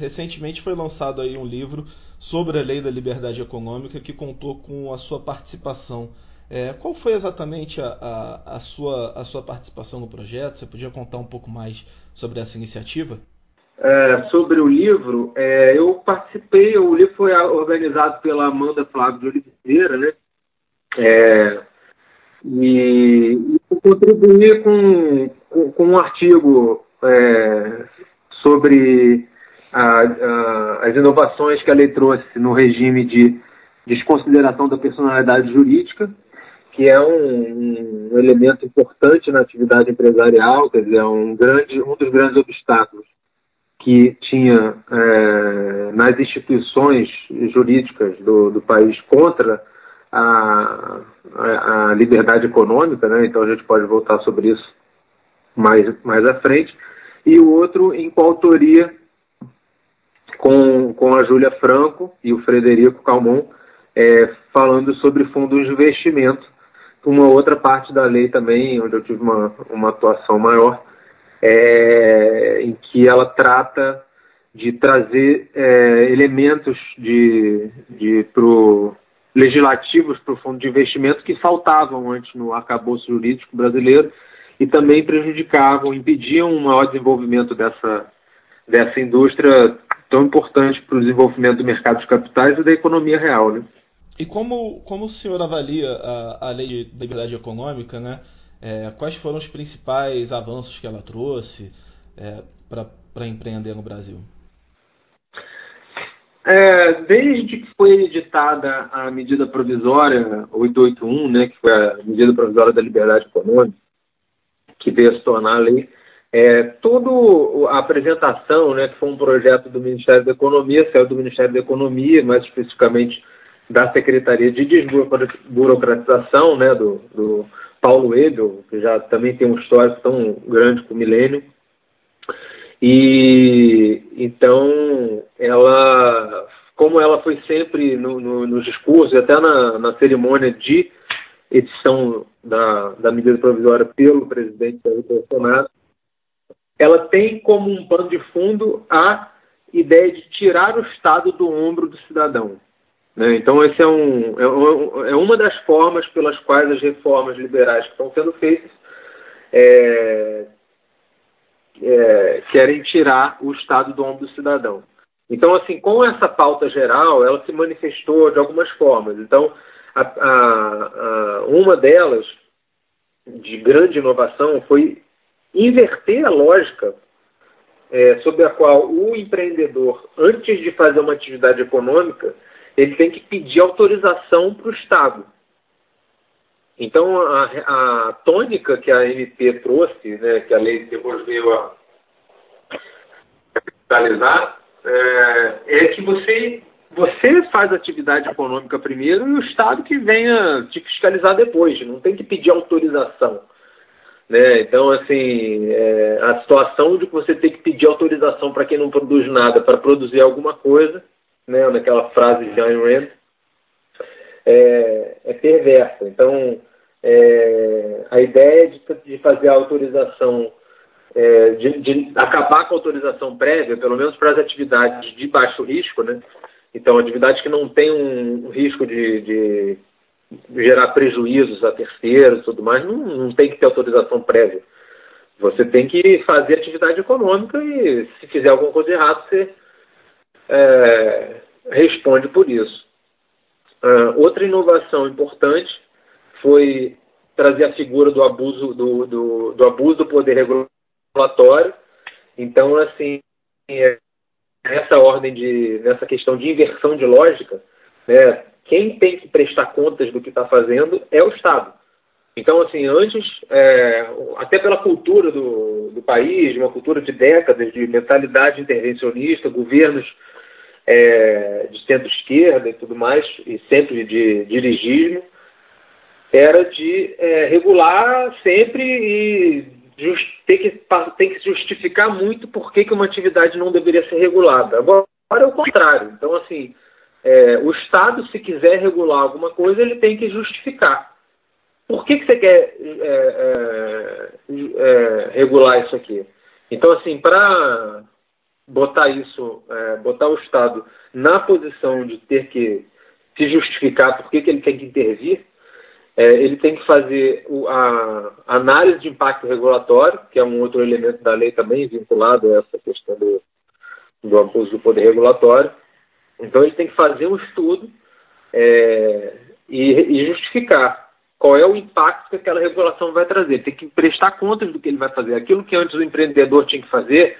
recentemente foi lançado aí um livro sobre a lei da liberdade econômica que contou com a sua participação. É, qual foi exatamente a, a, a, sua, a sua participação no projeto? Você podia contar um pouco mais sobre essa iniciativa? É, sobre o livro, é, eu participei, o livro foi organizado pela Amanda Flávio de Oliveira, né? É, e, e contribuí com, com, com, um artigo é, sobre a, a, as inovações que a lei trouxe no regime de desconsideração da personalidade jurídica, que é um, um, elemento importante na atividade empresarial, quer dizer, é um, grande, um dos grandes obstáculos que tinha é, nas instituições jurídicas do, do país contra a, a, a, liberdade econômica, né? então a gente pode voltar sobre isso mais, mais à frente, e o outro em coautoria com, com a Júlia Franco e o Frederico Calmon, é, falando sobre fundos de investimento, uma outra parte da lei também, onde eu tive uma, uma atuação maior, é, em que ela trata de trazer é, elementos de, de pro, legislativos para o fundo de investimento que faltavam antes no arcabouço jurídico brasileiro e também prejudicavam, impediam um maior desenvolvimento dessa, dessa indústria tão importante para o desenvolvimento do mercado de capitais e da economia real. Né? E como, como o senhor avalia a, a lei de liberdade econômica, né? É, quais foram os principais avanços que ela trouxe é, para empreender no Brasil? É, desde que foi editada a medida provisória 881, né, que foi a medida provisória da liberdade econômica, que veio a se tornar lei, é, toda a apresentação, né, que foi um projeto do Ministério da Economia, saiu do Ministério da Economia, mais especificamente da Secretaria de Desburocratização, né, do, do Paulo Ebel, que já também tem um histórico tão grande com o Milênio, e então ela, como ela foi sempre no, no, nos discursos, até na, na cerimônia de edição da, da medida provisória pelo presidente Jair Bolsonaro, ela tem como um pano de fundo a ideia de tirar o Estado do ombro do cidadão. Né? Então, esse é, um, é, é, uma das formas pelas quais as reformas liberais que estão sendo feitas é, é, querem tirar o Estado do ombro do cidadão. Então, assim, com essa pauta geral, ela se manifestou de algumas formas. Então, a, a, a, uma delas, de grande inovação, foi inverter a lógica é, sobre a qual o empreendedor, antes de fazer uma atividade econômica, ele tem que pedir autorização para o Estado. Então, a, a, tônica que a MP trouxe, né, que a lei depois veio a capitalizar, é, é, que você, você faz atividade econômica primeiro e o Estado que venha te fiscalizar depois, não tem que pedir autorização. Né? Então, assim, é, a situação de que você tem que pedir autorização para quem não produz nada para produzir alguma coisa, né? naquela frase de Ayn Rand, é, é perversa. Então, é, a ideia de, de, fazer a autorização, é, de, de, acabar com a autorização prévia, pelo menos para as atividades de baixo risco, né? Então, atividades que não têm um, risco de, de, gerar prejuízos a terceiros e tudo mais, não, não tem que ter autorização prévia. Você tem que fazer atividade econômica e, se fizer alguma coisa errada, você é, responde por isso. Uh, outra inovação importante foi trazer a figura do abuso do, do, do abuso do poder regulatório. Então, assim, é, nessa ordem de nessa questão de inversão de lógica, né, quem tem que prestar contas do que está fazendo é o Estado. Então, assim, antes, é, até pela cultura do, do país, uma cultura de décadas de mentalidade intervencionista, governos é, de centro-esquerda e tudo mais, e sempre de dirigismo, era de é, regular sempre e just, ter, que, que justificar muito por que, que uma atividade não deveria ser regulada. Agora, agora é o contrário. Então, assim, é, o Estado, se quiser regular alguma coisa, ele tem que justificar. Por que, que você quer é, é, é regular isso aqui? Então, assim, para botar isso, é, botar o Estado na posição de ter que se justificar por que, ele tem que intervir, é, ele tem que fazer a análise de impacto regulatório, que é um outro elemento da lei também vinculado a essa questão do, do abuso do poder regulatório. Então ele tem que fazer um estudo é, e, e, justificar qual é o impacto que aquela regulação vai trazer. Tem que prestar contas do que ele vai fazer. Aquilo que antes o empreendedor tinha que fazer,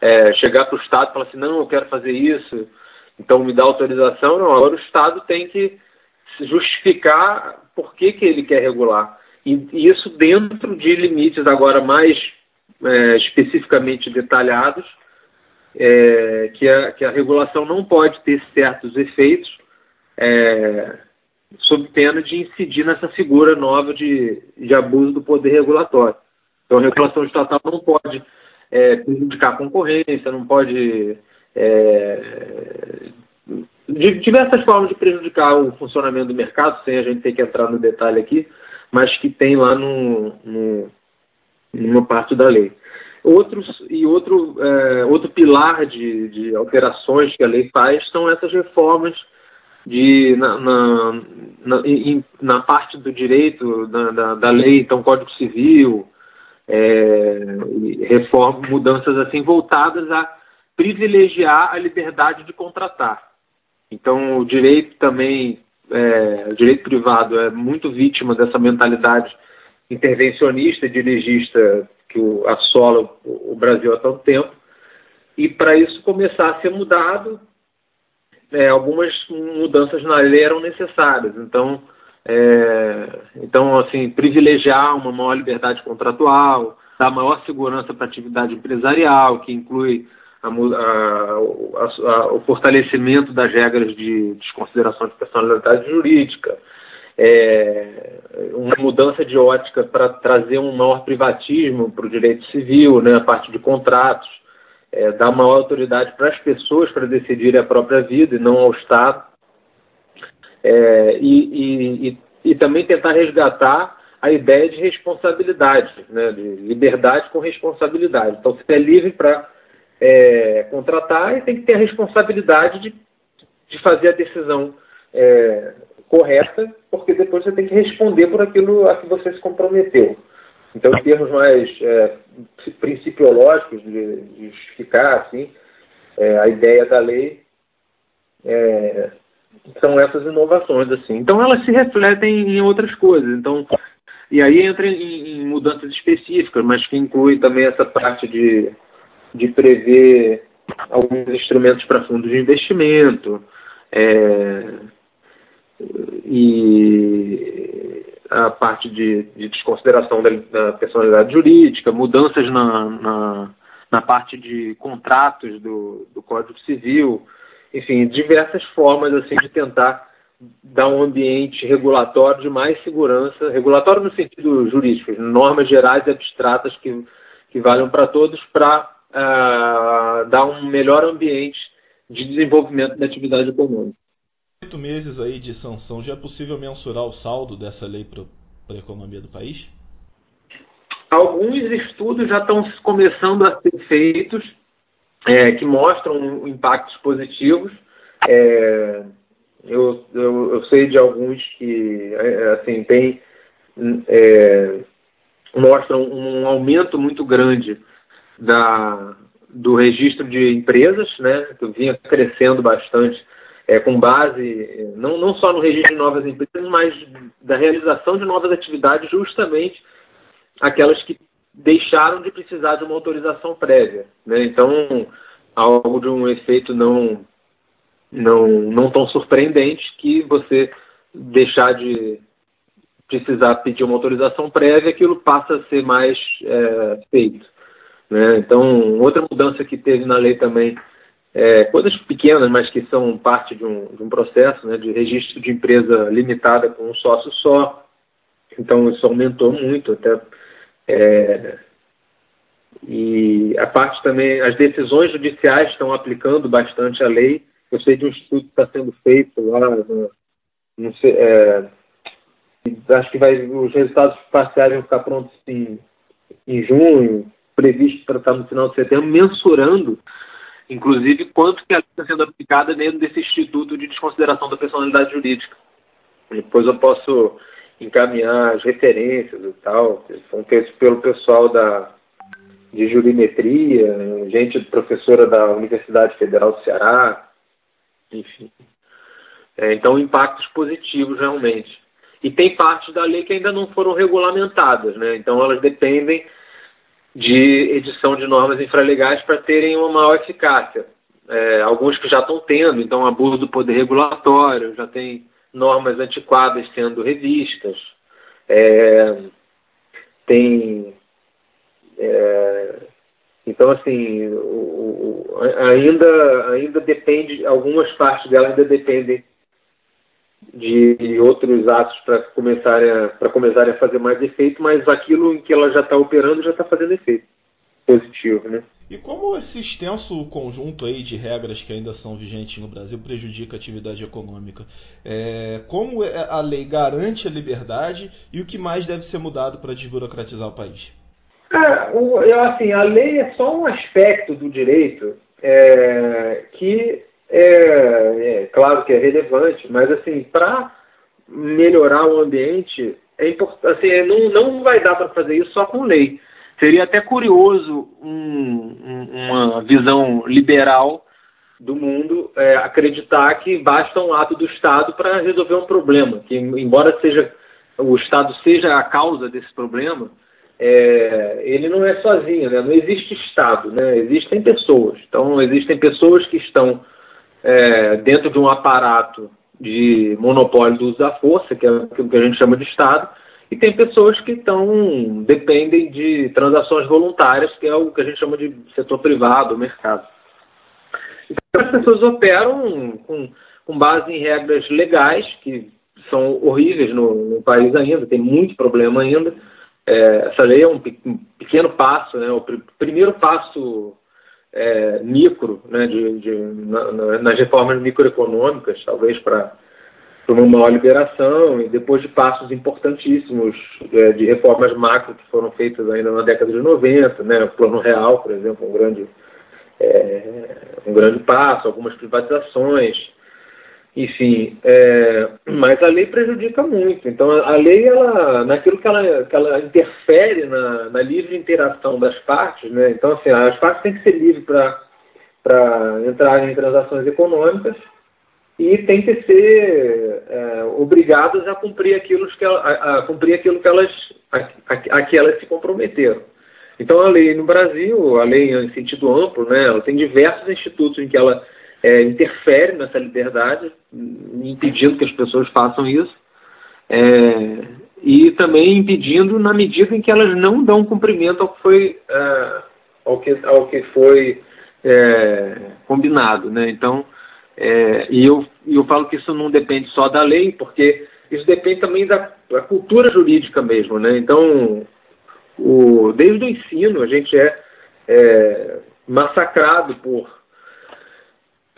é, chegar para o Estado e falar assim, não, eu quero fazer isso, então me dá autorização. Não, agora o Estado tem que justificar por que, que ele quer regular. E, e isso dentro de limites agora mais é, especificamente detalhados, é, que, a, que a regulação não pode ter certos efeitos é, sob pena de incidir nessa figura nova de, de abuso do poder regulatório. Então, a regulação estatal não pode é, prejudicar a concorrência, não pode. É, de diversas formas de prejudicar o funcionamento do mercado, sem a gente ter que entrar no detalhe aqui, mas que tem lá no, no numa parte da lei. Outros, e outro, é, outro pilar de, de alterações que a lei faz são essas reformas de, na, na, na, na parte do direito, da, da, da, lei, então Código Civil, é, mudanças assim voltadas a privilegiar a liberdade de contratar. Então o direito também, é, o direito privado é muito vítima dessa mentalidade intervencionista dirigista que assola o Brasil há tanto tempo. E para isso começar a ser mudado, é, algumas mudanças na lei eram necessárias. Então, é, então, assim, privilegiar uma maior liberdade contratual, dar maior segurança para a atividade empresarial, que inclui a, a, a, o fortalecimento das regras de desconsideração de personalidade jurídica, é, uma mudança de ótica para trazer um maior privatismo para o direito civil, né, a parte de contratos, é, dar maior autoridade para as pessoas para decidirem a própria vida e não ao Estado. É, e, e, e, também tentar resgatar a ideia de responsabilidade, né, de liberdade com responsabilidade. Então, você é livre para é, contratar e tem que ter a responsabilidade de, de fazer a decisão é, correta, porque depois você tem que responder por aquilo a que você se comprometeu. Então, em termos mais é, principiológicos de, de justificar assim, é, a ideia da lei, é, são essas inovações. assim. Então, elas se refletem em outras coisas. Então, e aí entra em, em mudanças específicas, mas que inclui também essa parte de, de prever alguns instrumentos para fundos de investimento, é, e a parte de, de desconsideração da, da, personalidade jurídica, mudanças na, na, na parte de contratos do, do, Código Civil, enfim, diversas formas assim de tentar dar um ambiente regulatório de mais segurança, regulatório no sentido jurídico, normas gerais e abstratas que, que valham para todos para uh, ah, dar um melhor ambiente de desenvolvimento da atividade econômica oito meses aí de sanção, já é possível mensurar o saldo dessa lei para a economia do país? Alguns estudos já estão começando a ser feitos é, que mostram impactos positivos. É, eu, eu, eu, sei de alguns que é, assim tem é, mostram um aumento muito grande da, do registro de empresas, né, que vinha crescendo bastante é, com base não, não só no registro de novas empresas, mas da realização de novas atividades, justamente aquelas que deixaram de precisar de uma autorização prévia. Né? Então, algo de um efeito não, não, não tão surpreendente que você deixar de precisar pedir uma autorização prévia, aquilo passa a ser mais é, feito. Né? Então, outra mudança que teve na lei também é, coisas pequenas, mas que são parte de um, de um processo né, de registro de empresa limitada com um sócio só. Então isso aumentou muito até. É, e a parte também, as decisões judiciais estão aplicando bastante a lei. Eu sei de um estudo que está sendo feito lá, não sei, é, acho que vai, os resultados parciais vão ficar prontos em, em junho, previsto para estar no final de setembro, mensurando inclusive quanto que ela está sendo aplicada dentro desse Instituto de Desconsideração da Personalidade Jurídica. Depois eu posso encaminhar as referências e tal, são feitos pelo pessoal da, de jurimetria, gente professora da Universidade Federal do Ceará, enfim. É, então, impactos positivos realmente. E tem partes da lei que ainda não foram regulamentadas, né? Então, elas dependem de edição de normas infralegais para terem uma maior eficácia. É, alguns que já estão tendo, então, abuso do poder regulatório, já tem normas antiquadas sendo revistas. É, tem. É, então, assim, o, o, ainda, ainda depende, algumas partes dela ainda dependem de outros atos para começarem, a, começarem a fazer mais efeito, mas aquilo em que ela já está operando já está fazendo efeito positivo, né? E como esse extenso conjunto aí de regras que ainda são vigentes no Brasil prejudica a atividade econômica? É, como é, a lei garante a liberdade e o que mais deve ser mudado para desburocratizar o país? É, eu, assim, a lei é só um aspecto do direito é, que é, é, claro que é relevante, mas assim, para melhorar o ambiente, é importante, assim, não, não vai dar para fazer isso só com lei. Seria até curioso um, uma visão liberal do mundo é, acreditar que basta um ato do Estado para resolver um problema, que embora seja o Estado seja a causa desse problema, é, ele não é sozinho, né? não existe Estado, né? existem pessoas. Então, existem pessoas que estão é, dentro de um aparato de monopólio do uso da força, que é aquilo que a gente chama de Estado, e tem pessoas que estão dependem de transações voluntárias, que é o que a gente chama de setor privado, mercado. Então, as pessoas operam com, com base em regras legais, que são horríveis no, no país ainda, tem muito problema ainda. É, essa lei é um, pequeno passo, né, o pr primeiro passo é, micro, né, de, de na, nas reformas microeconômicas, talvez para uma maior liberação, e depois de passos importantíssimos é, de reformas macro que foram feitas ainda na década de 90, né, o Plano Real, por exemplo, um grande, é, um grande passo, algumas privatizações, enfim, é, mas a lei prejudica muito. Então, a lei, ela, naquilo que ela, que ela interfere na, na livre interação das partes, né? então, assim, as partes têm que ser livres para entrar em transações econômicas e têm que ser é, obrigadas a cumprir aquilo que, ela, a, a cumprir aquilo que elas, a, a, a, que elas se comprometeram. Então, a lei no Brasil, a lei em sentido amplo, né, ela tem diversos institutos em que ela é, interfere nessa liberdade, impedindo que as pessoas façam isso, é, e também impedindo na medida em que elas não dão cumprimento ao que foi, é, ao que, ao que foi é, combinado. Né? Então, é, e eu, eu falo que isso não depende só da lei, porque isso depende também da, da cultura jurídica mesmo. Né? Então, o, desde o ensino, a gente é, é massacrado por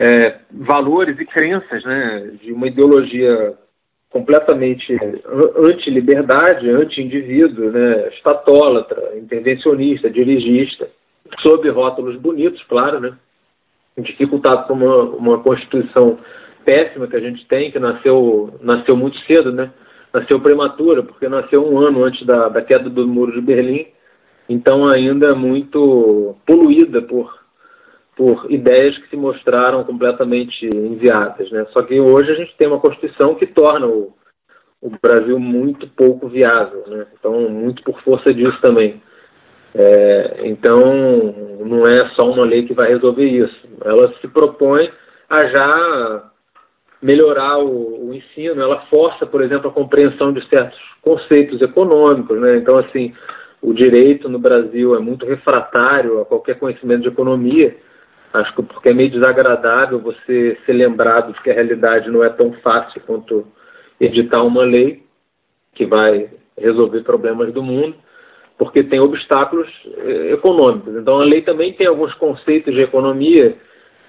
é, valores e crenças né, de uma ideologia completamente anti-liberdade, anti-indivíduo, né, estatólatra, intervencionista, dirigista, sob rótulos bonitos, claro, né, dificultado por uma, uma Constituição péssima que a gente tem, que nasceu, nasceu muito cedo, né, nasceu prematura, porque nasceu um ano antes da, da queda do Muro de Berlim, então ainda muito poluída por por ideias que se mostraram completamente inviáveis. Né? Só que hoje a gente tem uma Constituição que torna o, o Brasil muito pouco viável, né? então muito por força disso também. É, então não é só uma lei que vai resolver isso. Ela se propõe a já melhorar o, o ensino, ela força, por exemplo, a compreensão de certos conceitos econômicos. Né? Então, assim, o direito no Brasil é muito refratário a qualquer conhecimento de economia Acho que porque é meio desagradável você ser lembrado de que a realidade não é tão fácil quanto editar uma lei que vai resolver problemas do mundo, porque tem obstáculos eh, econômicos. Então a lei também tem alguns conceitos de economia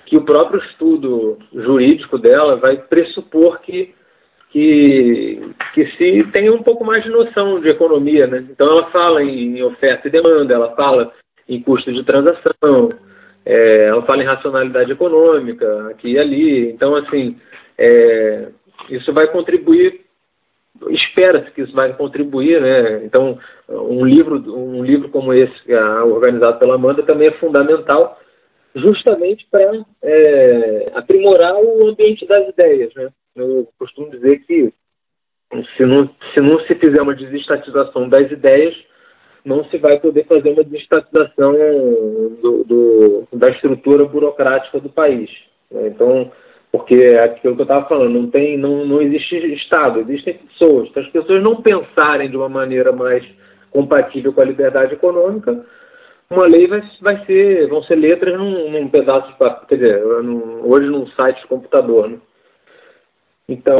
que o próprio estudo jurídico dela vai pressupor que que, que se tenha um pouco mais de noção de economia, né? Então ela fala em oferta e demanda, ela fala em custo de transação, é, ela fala em racionalidade econômica aqui e ali. Então, assim, é, isso vai contribuir espera-se que isso vai contribuir, né? Então, um livro, um livro como esse, é organizado pela Amanda, também é fundamental, justamente para é, aprimorar o ambiente das ideias, né? Eu costumo dizer que se não, se não se fizer uma desestatização das ideias, não se vai poder fazer uma desestatização do, do, da estrutura burocrática do país. Né? Então, porque é aquilo que eu estava falando, não, tem, não, não existe Estado, existem pessoas. Se as pessoas não pensarem de uma maneira mais compatível com a liberdade econômica, uma lei vai, vai ser, vão ser letras num, num pedaço de papel, quer dizer, num, hoje num site de computador. Né? Então,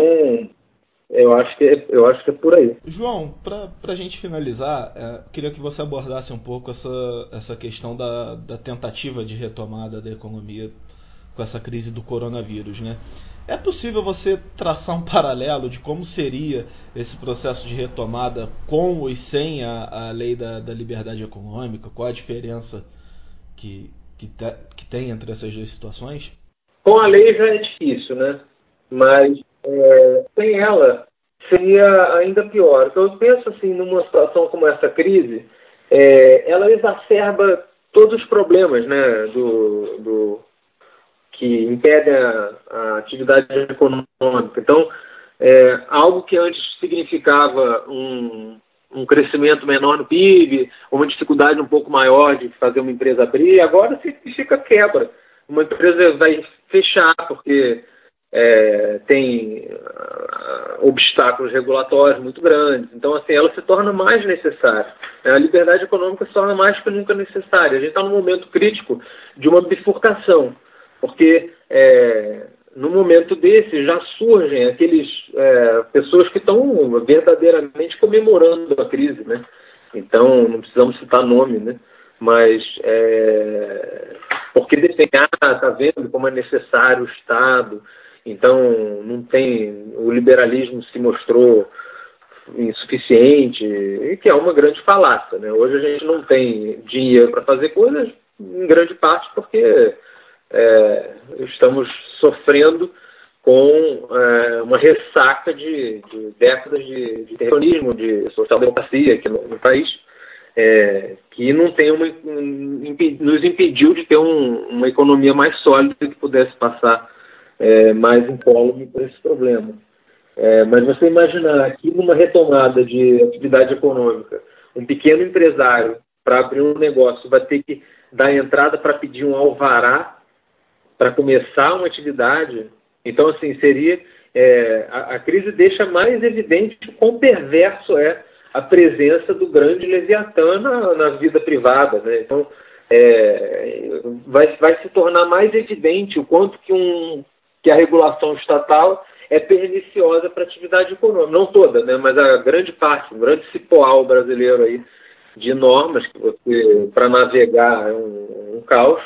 eu acho que é, eu acho que é por aí. João, para a gente finalizar, é, queria que você abordasse um pouco essa, essa questão da, da tentativa de retomada da economia com essa crise do coronavírus, né? É possível você traçar um paralelo de como seria esse processo de retomada com e sem a, a lei da, da liberdade econômica? Qual a diferença que, que, te, que, tem entre essas duas situações? Com a lei já é difícil, né? Mas é, sem ela seria ainda pior. Então eu penso assim, numa situação como essa crise, é, ela exacerba todos os problemas né, do, do que impedem a, a atividade econômica. Então, é, algo que antes significava um, um crescimento menor no PIB, uma dificuldade um pouco maior de fazer uma empresa abrir, agora significa quebra. Uma empresa vai fechar porque é, tem uh, obstáculos regulatórios muito grandes. Então, assim, ela se torna mais necessária. A liberdade econômica se torna mais que nunca necessária. A gente está num momento crítico de uma bifurcação porque é, no momento desse já surgem aqueles é, pessoas que estão verdadeiramente comemorando a crise, né? Então não precisamos citar nome, né? Mas é, porque desenhar, ah, tá vendo como é necessário o Estado, então não tem o liberalismo se mostrou insuficiente, e que é uma grande falácia, né? Hoje a gente não tem dinheiro para fazer coisas, em grande parte porque é, estamos sofrendo com é, uma ressaca de, de décadas de, de terrorismo, de social-democracia aqui no, no país, é, que não tem uma, um, nos impediu de ter um, uma economia mais sólida que pudesse passar é, mais incólume por esse problema. É, mas você imaginar que numa retomada de atividade econômica, um pequeno empresário, para abrir um negócio, vai ter que dar entrada para pedir um alvará para começar uma atividade. Então, assim, seria. É, a, a, crise deixa mais evidente o quão perverso é a presença do grande Leviatã na, na vida privada. Né? Então, é, vai, vai se tornar mais evidente o quanto que, um, que a regulação estatal é perniciosa para a atividade econômica. Não toda, né? mas a grande parte, um grande cipoal brasileiro aí de normas para navegar, é um, um caos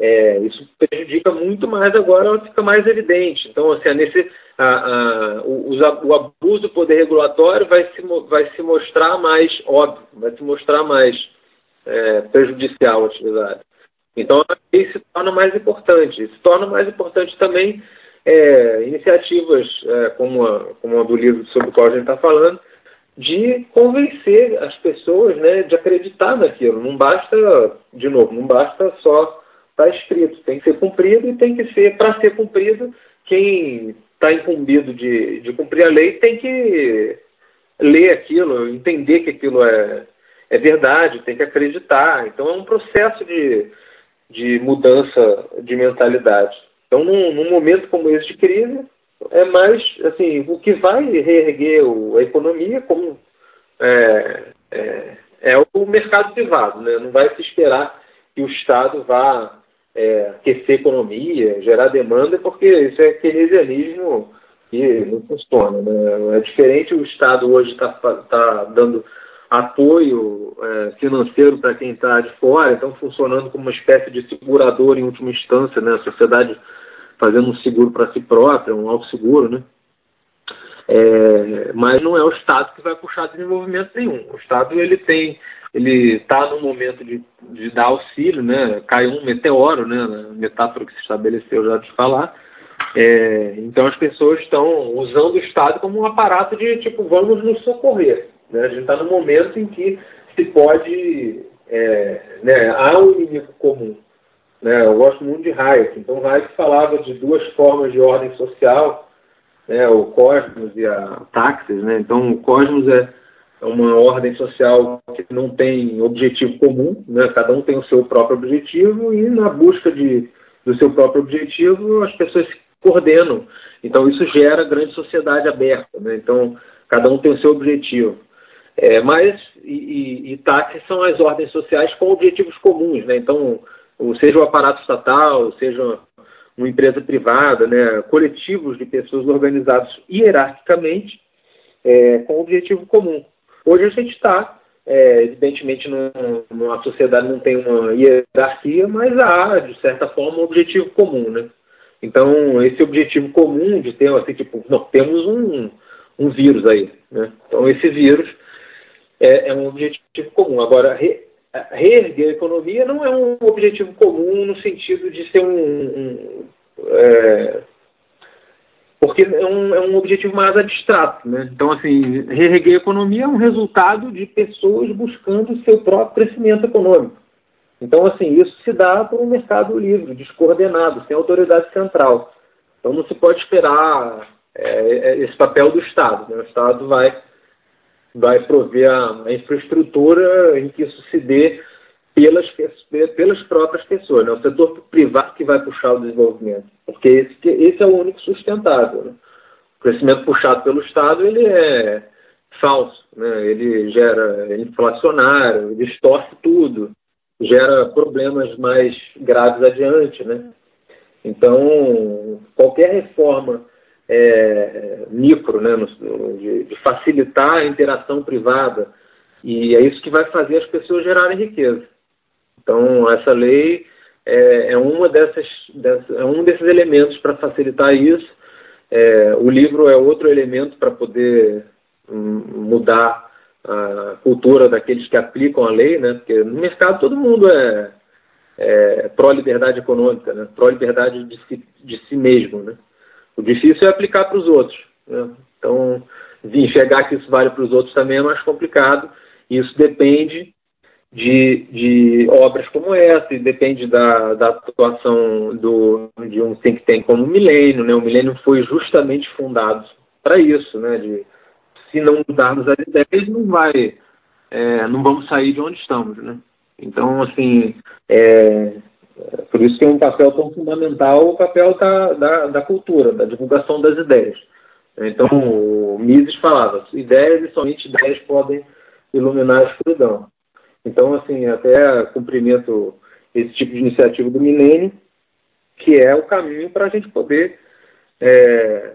é, isso prejudica muito mais agora, fica mais evidente. Então, assim, nesse, a, a, o, o, abuso do poder regulatório vai se, vai se mostrar mais óbvio, vai se mostrar mais é, prejudicial à atividade. Então, isso se torna mais importante. Se torna mais importante também é, iniciativas é, como, a, como a do livro sobre o qual a gente está falando, de convencer as pessoas né, de acreditar naquilo. Não basta, de novo, não basta só está escrito, tem que ser cumprido e tem que ser, para ser cumprido, quem está incumbido de, de cumprir a lei tem que ler aquilo, entender que aquilo é, é verdade, tem que acreditar. Então é um processo de, de mudança de mentalidade. Então, num, num momento como esse de crise, é mais assim, o que vai reerguer o, a economia como é, é, é, o mercado privado, né? não vai se esperar que o Estado vá é, aquecer a economia, gerar demanda, porque isso é keynesianismo que não funciona. Né? É diferente o Estado hoje está tá dando apoio é, financeiro para quem está de fora, então funcionando como uma espécie de segurador em última instância, né? a sociedade fazendo um seguro para si própria, um auto-seguro, né? É, mas não é o Estado que vai puxar desenvolvimento nenhum. O Estado ele tem ele está no momento de, de dar auxílio, né? Caiu um meteoro, né? metáfora que se estabeleceu já de falar. É, então as pessoas estão usando o Estado como um aparato de tipo, vamos nos socorrer. Né? A gente está no momento em que se pode. É, né, há um inimigo comum. Né? Eu gosto muito de Hayek. Então Hayek falava de duas formas de ordem social, né? o cosmos e a taxis. Né? Então o cosmos é é uma ordem social que não tem objetivo comum, né? cada um tem o seu próprio objetivo e na busca de, do seu próprio objetivo as pessoas se coordenam. Então isso gera grande sociedade aberta. Né? Então cada um tem o seu objetivo. É, mas e, e, e táxis são as ordens sociais com objetivos comuns. Né? Então, seja o aparato estatal, seja uma empresa privada, né? coletivos de pessoas organizados hierarquicamente é, com objetivo comum. Hoje a gente está, é, evidentemente, numa sociedade não tem uma hierarquia, mas há, de certa forma, um objetivo comum, né? Então, esse objetivo comum de ter, assim, tipo, não, temos um, um vírus aí, né? Então, esse vírus é, é um objetivo comum. Agora, re, reerguer a economia não é um objetivo comum no sentido de ser um, um é, porque é um, é um objetivo mais abstrato. Né? Então, assim, reerguer a economia é um resultado de pessoas buscando o seu próprio crescimento econômico. Então, assim, isso se dá por um mercado livre, descoordenado, sem autoridade central. Então, não se pode esperar é, é esse papel do Estado. Né? O Estado vai, vai prover a, a infraestrutura em que isso se dê pelas, pelas próprias pessoas. Né? O setor privado que vai puxar o desenvolvimento, porque esse, esse é o único sustentável. Né? O crescimento puxado pelo Estado ele é falso, né? ele gera inflacionário, distorce tudo, gera problemas mais graves adiante. Né? Então, qualquer reforma é, micro, né, de, de facilitar a interação privada, e é isso que vai fazer as pessoas gerarem riqueza. Então, essa lei é, é uma dessas, dessas, é um desses elementos para facilitar isso. É, o livro é outro elemento para poder hum, mudar a cultura daqueles que aplicam a lei, né? Porque no mercado todo mundo é, é pró-liberdade econômica, né? pró-liberdade de si, de si mesmo, né? O difícil é aplicar para os outros. Né? Então, enxergar que isso vale para os outros também é mais complicado. Isso depende de, de obras como essa, e depende da, da atuação do, de um think tank como o Milênio. Né? O Milênio foi justamente fundado para isso, né? de se não mudarmos as ideias, não vai, é, não vamos sair de onde estamos. Né? Então, assim, é, por isso que é um papel tão fundamental o papel da, da, da cultura, da divulgação das ideias. Então, o Mises falava, ideias e somente ideias podem iluminar a escuridão. Então, assim, até cumprimento esse tipo de iniciativa do milênio, que é o caminho para a gente poder é,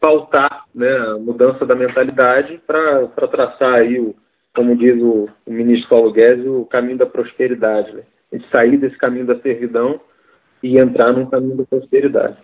pautar né, a mudança da mentalidade para traçar aí, o, como diz o, o, ministro Paulo Guedes, o caminho da prosperidade. Né? Sair desse caminho da servidão e entrar num caminho da prosperidade.